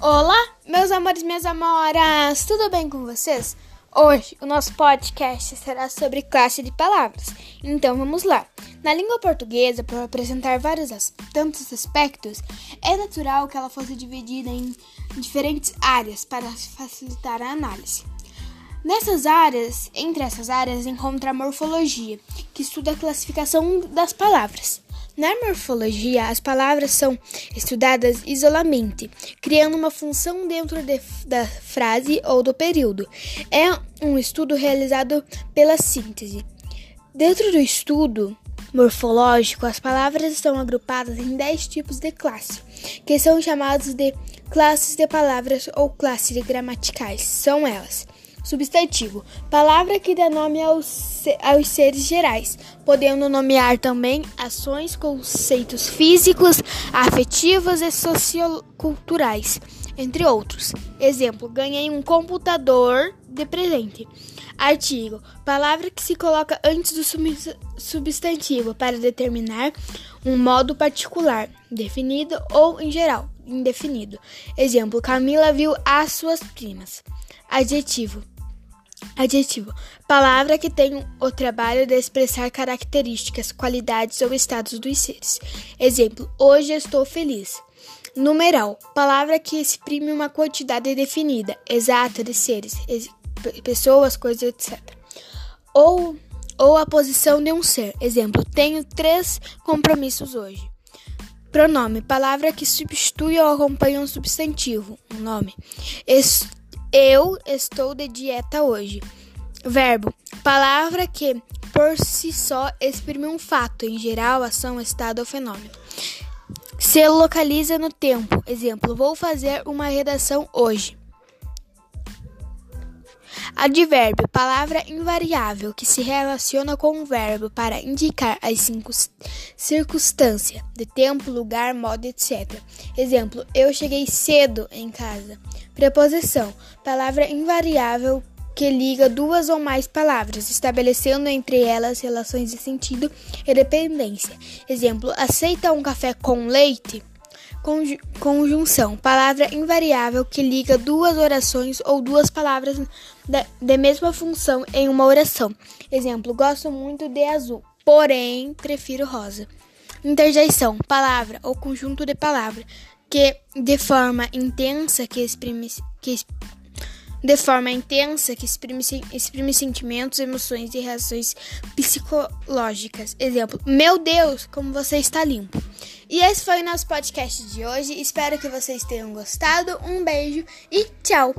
Olá, meus amores, minhas amoras, tudo bem com vocês? Hoje o nosso podcast será sobre classe de palavras. Então vamos lá. Na língua portuguesa, para apresentar vários tantos aspectos, é natural que ela fosse dividida em diferentes áreas para facilitar a análise. Nessas áreas, entre essas áreas, encontra a morfologia, que estuda a classificação das palavras. Na morfologia, as palavras são estudadas isoladamente, criando uma função dentro de, da frase ou do período. É um estudo realizado pela síntese. Dentro do estudo morfológico, as palavras estão agrupadas em 10 tipos de classe, que são chamados de classes de palavras ou classes gramaticais. São elas: Substantivo: palavra que dá nome aos, seres gerais, podendo nomear também ações, conceitos físicos, afetivos e socioculturais, entre outros. Exemplo: ganhei um computador de presente. Artigo: palavra que se coloca antes do substantivo para determinar um modo particular, definido ou em geral, indefinido. Exemplo: Camila viu as suas primas. Adjetivo: Adjetivo: palavra que tem o trabalho de expressar características, qualidades ou estados dos seres. Exemplo: hoje estou feliz. Numeral: palavra que exprime uma quantidade definida, exata de seres, pessoas, coisas, etc. Ou ou a posição de um ser. Exemplo: tenho três compromissos hoje. Pronome: palavra que substitui ou acompanha um substantivo, um nome. Eu estou de dieta hoje. Verbo: palavra que por si só exprime um fato, em geral, ação, estado ou fenômeno. Se localiza no tempo. Exemplo: vou fazer uma redação hoje. Advérbio: palavra invariável que se relaciona com o verbo para indicar as circunstâncias de tempo, lugar, modo, etc. Exemplo: eu cheguei cedo em casa. Preposição: palavra invariável que liga duas ou mais palavras, estabelecendo entre elas relações de sentido e dependência. Exemplo: aceita um café com leite? Conju conjunção: palavra invariável que liga duas orações ou duas palavras de mesma função em uma oração. Exemplo: gosto muito de azul, porém prefiro rosa. Interjeição: palavra ou conjunto de palavras que de forma intensa que exprime que de forma intensa que exprime, exprime sentimentos, emoções e reações psicológicas. Exemplo: Meu Deus, como você está limpo. E esse foi o nosso podcast de hoje. Espero que vocês tenham gostado. Um beijo e tchau!